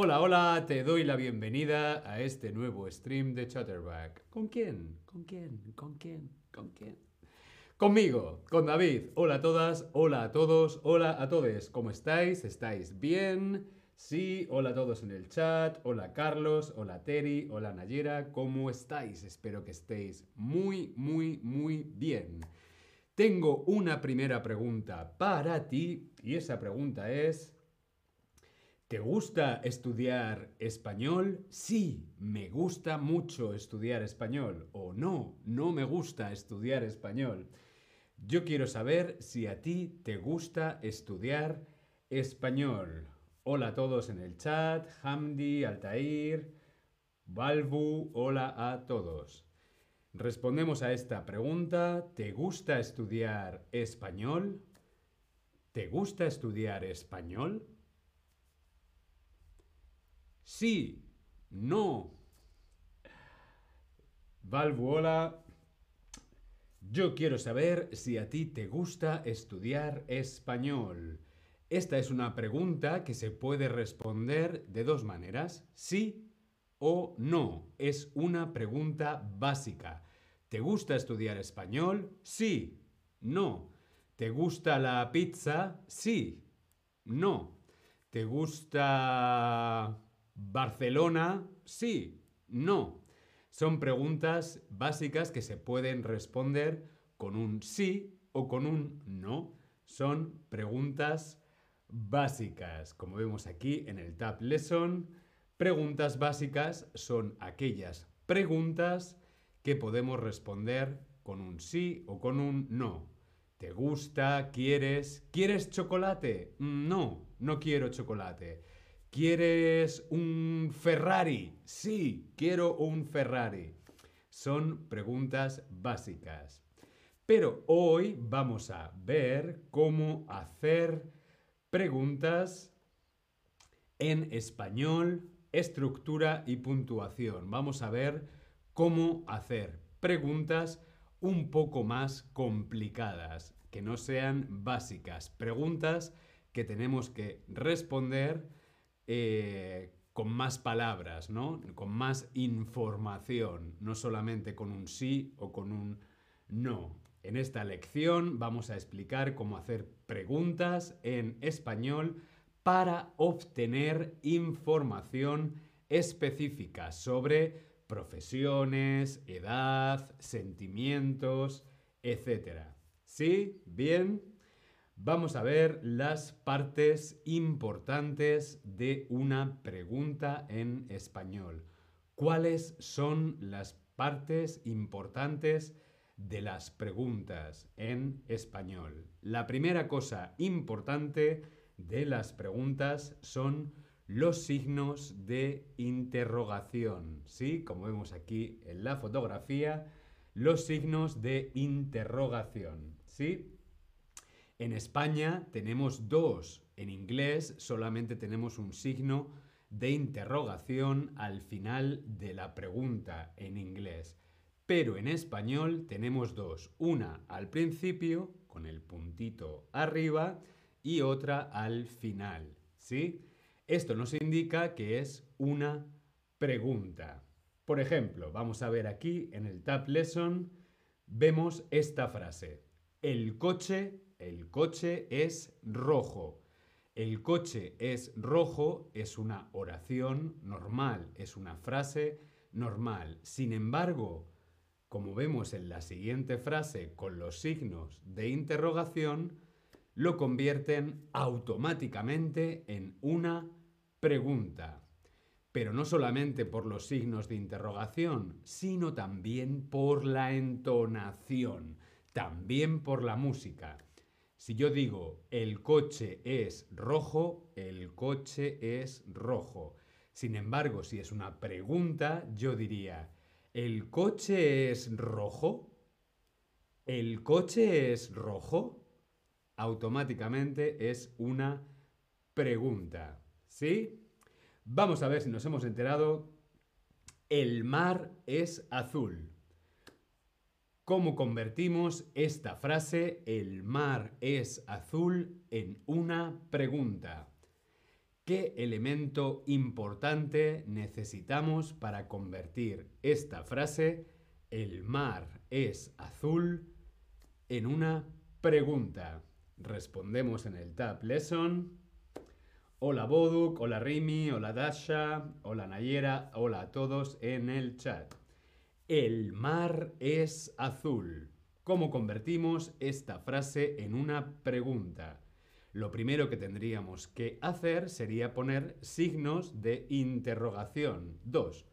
Hola, hola, te doy la bienvenida a este nuevo stream de Chatterback. ¿Con quién? ¿Con quién? ¿Con quién? ¿Con quién? Conmigo, con David. Hola a todas, hola a todos, hola a todos. ¿Cómo estáis? ¿Estáis bien? Sí, hola a todos en el chat. Hola Carlos, hola Terry, hola Nayera. ¿Cómo estáis? Espero que estéis muy, muy, muy bien. Tengo una primera pregunta para ti y esa pregunta es... ¿Te gusta estudiar español? Sí, me gusta mucho estudiar español. O no, no me gusta estudiar español. Yo quiero saber si a ti te gusta estudiar español. Hola a todos en el chat, Hamdi, Altair, Balbu, hola a todos. Respondemos a esta pregunta. ¿Te gusta estudiar español? ¿Te gusta estudiar español? Sí, no. Balbu, hola. Yo quiero saber si a ti te gusta estudiar español. Esta es una pregunta que se puede responder de dos maneras, sí o no. Es una pregunta básica. ¿Te gusta estudiar español? Sí, no. ¿Te gusta la pizza? Sí, no. ¿Te gusta Barcelona? Sí, no. Son preguntas básicas que se pueden responder con un sí o con un no. Son preguntas básicas. Como vemos aquí en el Tab Lesson, preguntas básicas son aquellas preguntas que podemos responder con un sí o con un no. ¿Te gusta? ¿Quieres? ¿Quieres chocolate? No, no quiero chocolate. ¿Quieres un Ferrari? Sí, quiero un Ferrari. Son preguntas básicas. Pero hoy vamos a ver cómo hacer preguntas en español, estructura y puntuación. Vamos a ver cómo hacer preguntas un poco más complicadas, que no sean básicas. Preguntas que tenemos que responder eh, con más palabras, ¿no? Con más información, no solamente con un sí o con un no. En esta lección vamos a explicar cómo hacer preguntas en español para obtener información específica sobre profesiones, edad, sentimientos, etc. ¿Sí? ¿Bien? Vamos a ver las partes importantes de una pregunta en español. ¿Cuáles son las partes importantes de las preguntas en español? La primera cosa importante de las preguntas son los signos de interrogación. ¿Sí? Como vemos aquí en la fotografía, los signos de interrogación. ¿Sí? En España tenemos dos. En inglés solamente tenemos un signo de interrogación al final de la pregunta en inglés. Pero en español tenemos dos. Una al principio, con el puntito arriba, y otra al final. ¿Sí? Esto nos indica que es una pregunta. Por ejemplo, vamos a ver aquí en el Tab Lesson, vemos esta frase. El coche el coche es rojo. El coche es rojo es una oración normal, es una frase normal. Sin embargo, como vemos en la siguiente frase con los signos de interrogación, lo convierten automáticamente en una pregunta. Pero no solamente por los signos de interrogación, sino también por la entonación, también por la música. Si yo digo el coche es rojo, el coche es rojo. Sin embargo, si es una pregunta, yo diría, ¿el coche es rojo? ¿El coche es rojo? Automáticamente es una pregunta. ¿Sí? Vamos a ver si nos hemos enterado. El mar es azul. ¿Cómo convertimos esta frase, el mar es azul, en una pregunta? ¿Qué elemento importante necesitamos para convertir esta frase, el mar es azul, en una pregunta? Respondemos en el Tab Lesson. Hola Boduk, hola Rimi, hola Dasha, hola Nayera, hola a todos en el chat. El mar es azul. ¿Cómo convertimos esta frase en una pregunta? Lo primero que tendríamos que hacer sería poner signos de interrogación. Dos.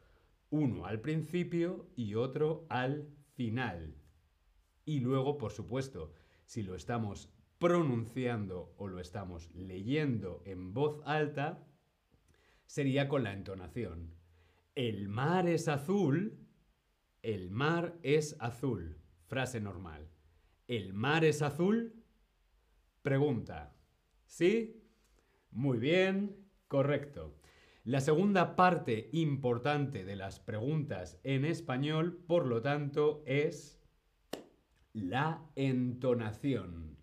Uno al principio y otro al final. Y luego, por supuesto, si lo estamos pronunciando o lo estamos leyendo en voz alta, sería con la entonación. El mar es azul. El mar es azul. Frase normal. El mar es azul. Pregunta. ¿Sí? Muy bien, correcto. La segunda parte importante de las preguntas en español, por lo tanto, es la entonación.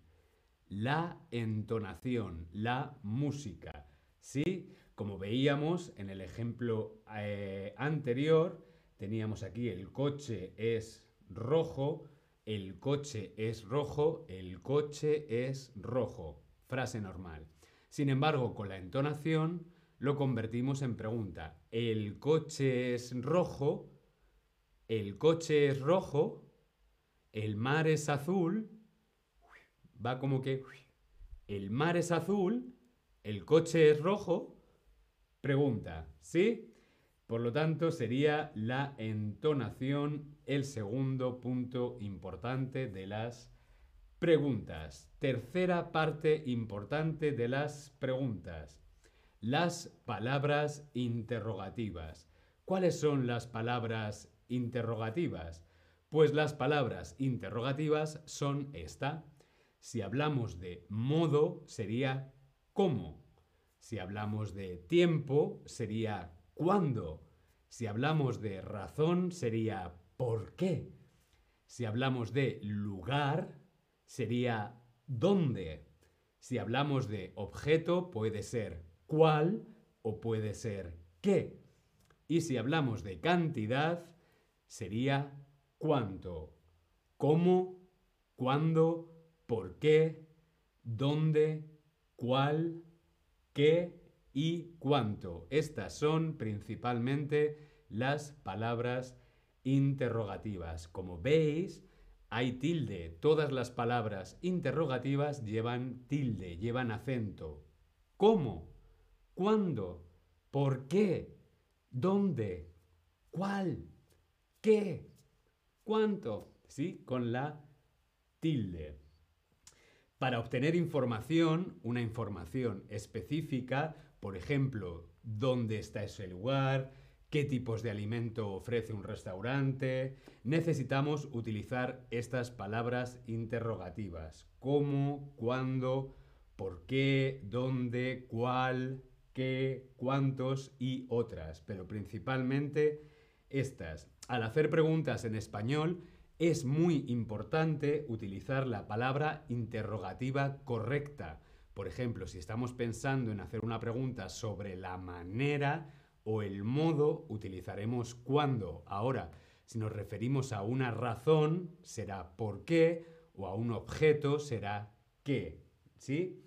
La entonación, la música. ¿Sí? Como veíamos en el ejemplo eh, anterior, teníamos aquí el coche es rojo, el coche es rojo, el coche es rojo frase normal. Sin embargo, con la entonación lo convertimos en pregunta. ¿El coche es rojo? ¿El coche es rojo? ¿El mar es azul? Va como que... ¿El mar es azul? ¿El coche es rojo? Pregunta, ¿sí? Por lo tanto, sería la entonación el segundo punto importante de las Preguntas. Tercera parte importante de las preguntas. Las palabras interrogativas. ¿Cuáles son las palabras interrogativas? Pues las palabras interrogativas son esta. Si hablamos de modo, sería cómo. Si hablamos de tiempo, sería cuándo. Si hablamos de razón, sería por qué. Si hablamos de lugar, sería dónde. Si hablamos de objeto, puede ser cuál o puede ser qué. Y si hablamos de cantidad, sería cuánto. ¿Cómo? ¿Cuándo? ¿Por qué? ¿Dónde? ¿Cuál? ¿Qué? Y cuánto. Estas son principalmente las palabras interrogativas. Como veis, hay tilde. Todas las palabras interrogativas llevan tilde, llevan acento. ¿Cómo? ¿Cuándo? ¿Por qué? ¿Dónde? ¿Cuál? ¿Qué? ¿Cuánto? ¿Sí? Con la tilde. Para obtener información, una información específica, por ejemplo, dónde está ese lugar, qué tipos de alimento ofrece un restaurante, necesitamos utilizar estas palabras interrogativas. ¿Cómo? ¿Cuándo? ¿Por qué? ¿Dónde? ¿Cuál? ¿Qué? ¿Cuántos? Y otras. Pero principalmente estas. Al hacer preguntas en español, es muy importante utilizar la palabra interrogativa correcta. Por ejemplo, si estamos pensando en hacer una pregunta sobre la manera, o el modo utilizaremos cuando. Ahora, si nos referimos a una razón, será por qué, o a un objeto será qué. ¿Sí?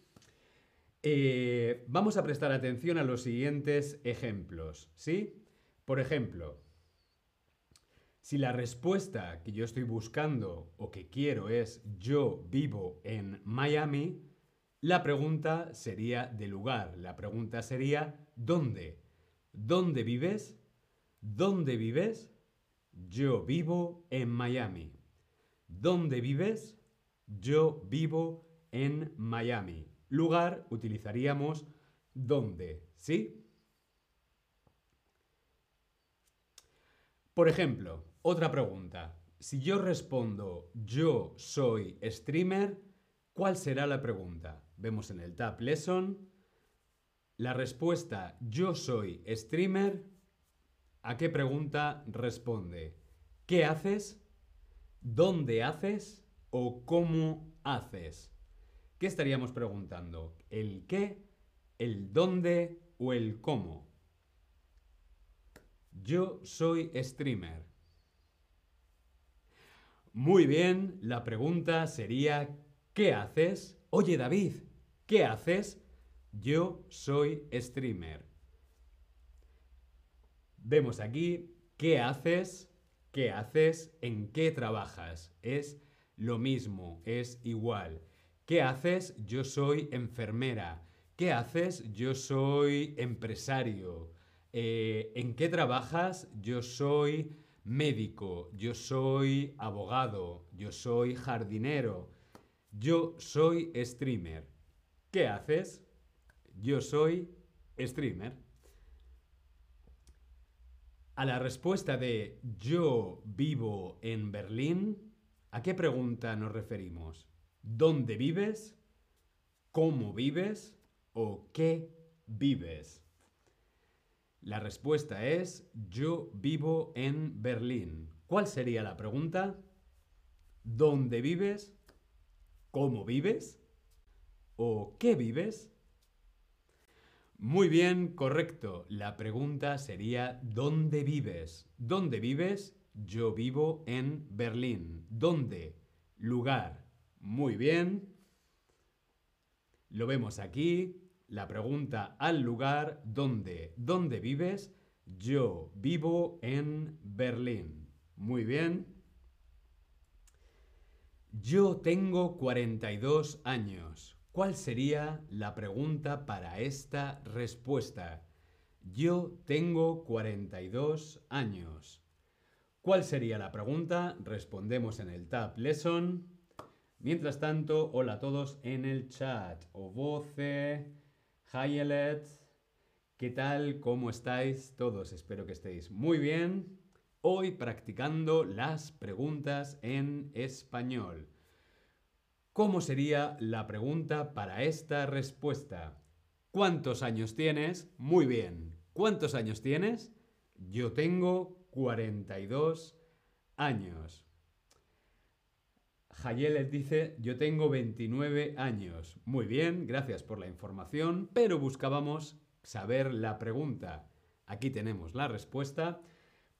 Eh, vamos a prestar atención a los siguientes ejemplos. ¿Sí? Por ejemplo, si la respuesta que yo estoy buscando o que quiero es yo vivo en Miami, la pregunta sería de lugar. La pregunta sería ¿dónde? ¿Dónde vives? ¿Dónde vives? Yo vivo en Miami. ¿Dónde vives? Yo vivo en Miami. Lugar utilizaríamos dónde, ¿sí? Por ejemplo, otra pregunta. Si yo respondo yo soy streamer, ¿cuál será la pregunta? Vemos en el Tab Lesson la respuesta yo soy streamer, ¿a qué pregunta responde? ¿Qué haces? ¿Dónde haces? ¿O cómo haces? ¿Qué estaríamos preguntando? ¿El qué? ¿El dónde? o el cómo. Yo soy streamer. Muy bien, la pregunta sería ¿qué haces? Oye David, ¿qué haces? Yo soy streamer. Vemos aquí ¿qué haces? ¿Qué haces? ¿En qué trabajas? Es lo mismo, es igual. ¿Qué haces? Yo soy enfermera. ¿Qué haces? Yo soy empresario. Eh, ¿En qué trabajas? Yo soy médico. Yo soy abogado. Yo soy jardinero. Yo soy streamer. ¿Qué haces? Yo soy streamer. A la respuesta de yo vivo en Berlín, ¿a qué pregunta nos referimos? ¿Dónde vives? ¿Cómo vives? ¿O qué vives? La respuesta es yo vivo en Berlín. ¿Cuál sería la pregunta? ¿Dónde vives? ¿Cómo vives? ¿O qué vives? Muy bien, correcto. La pregunta sería ¿dónde vives? ¿Dónde vives? Yo vivo en Berlín. ¿Dónde? Lugar. Muy bien. Lo vemos aquí. La pregunta al lugar ¿dónde? ¿Dónde vives? Yo vivo en Berlín. Muy bien. Yo tengo 42 años. ¿Cuál sería la pregunta para esta respuesta? Yo tengo 42 años. ¿Cuál sería la pregunta? Respondemos en el Tab Lesson. Mientras tanto, hola a todos en el chat. Ovoce, Hayelet, ¿qué tal? ¿Cómo estáis todos? Espero que estéis muy bien. Hoy practicando las preguntas en español. ¿Cómo sería la pregunta para esta respuesta? ¿Cuántos años tienes? Muy bien. ¿Cuántos años tienes? Yo tengo 42 años. Jayeles dice, yo tengo 29 años. Muy bien, gracias por la información, pero buscábamos saber la pregunta. Aquí tenemos la respuesta.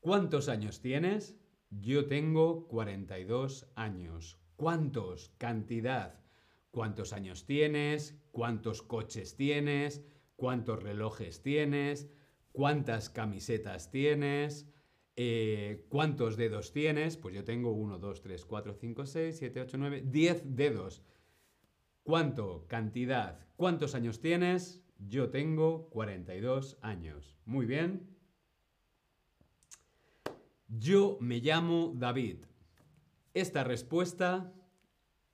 ¿Cuántos años tienes? Yo tengo 42 años. ¿Cuántos? Cantidad. ¿Cuántos años tienes? ¿Cuántos coches tienes? ¿Cuántos relojes tienes? ¿Cuántas camisetas tienes? Eh, ¿Cuántos dedos tienes? Pues yo tengo 1, 2, 3, 4, 5, 6, 7, 8, 9, 10 dedos. ¿Cuánto? Cantidad. ¿Cuántos años tienes? Yo tengo 42 años. Muy bien. Yo me llamo David. Esta respuesta,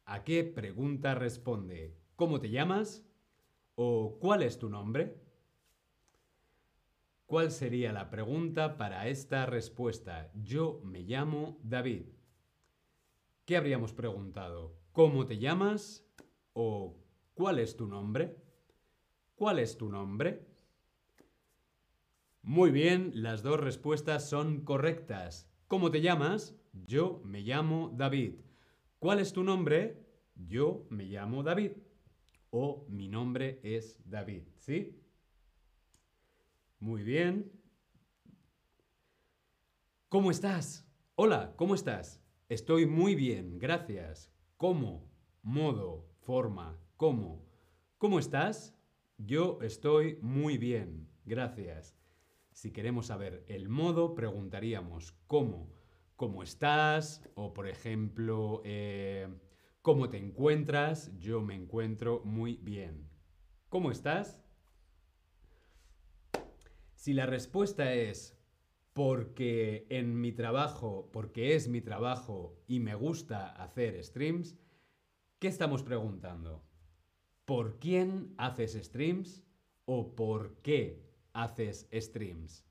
¿a qué pregunta responde? ¿Cómo te llamas? ¿O cuál es tu nombre? ¿Cuál sería la pregunta para esta respuesta? Yo me llamo David. ¿Qué habríamos preguntado? ¿Cómo te llamas? ¿O cuál es tu nombre? ¿Cuál es tu nombre? Muy bien, las dos respuestas son correctas. ¿Cómo te llamas? Yo me llamo David. ¿Cuál es tu nombre? Yo me llamo David. O mi nombre es David. ¿Sí? Muy bien. ¿Cómo estás? Hola, ¿cómo estás? Estoy muy bien, gracias. ¿Cómo? Modo, forma, ¿cómo? ¿Cómo estás? Yo estoy muy bien, gracias. Si queremos saber el modo, preguntaríamos ¿cómo? Cómo estás o, por ejemplo, eh, cómo te encuentras. Yo me encuentro muy bien. ¿Cómo estás? Si la respuesta es porque en mi trabajo, porque es mi trabajo y me gusta hacer streams, ¿qué estamos preguntando? ¿Por quién haces streams o por qué haces streams?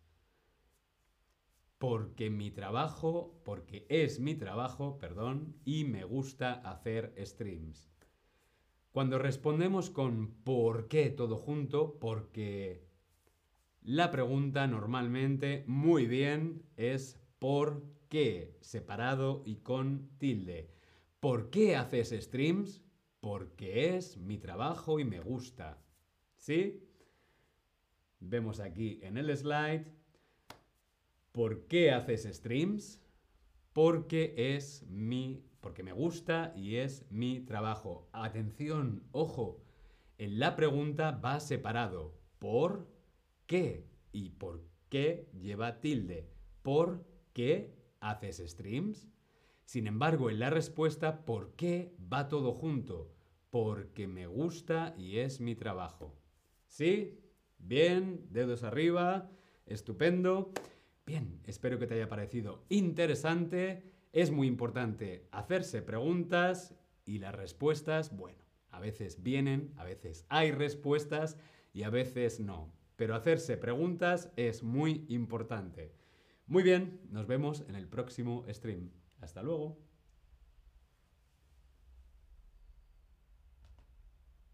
Porque mi trabajo, porque es mi trabajo, perdón, y me gusta hacer streams. Cuando respondemos con ¿por qué todo junto? Porque la pregunta normalmente, muy bien, es ¿por qué? Separado y con tilde. ¿Por qué haces streams? Porque es mi trabajo y me gusta. ¿Sí? Vemos aquí en el slide. ¿Por qué haces streams? Porque es mi, porque me gusta y es mi trabajo. Atención, ojo, en la pregunta va separado. ¿Por qué? ¿Y por qué lleva tilde? ¿Por qué haces streams? Sin embargo, en la respuesta, ¿por qué va todo junto? Porque me gusta y es mi trabajo. ¿Sí? Bien, dedos arriba, estupendo. Bien, espero que te haya parecido interesante. Es muy importante hacerse preguntas y las respuestas, bueno, a veces vienen, a veces hay respuestas y a veces no. Pero hacerse preguntas es muy importante. Muy bien, nos vemos en el próximo stream. Hasta luego.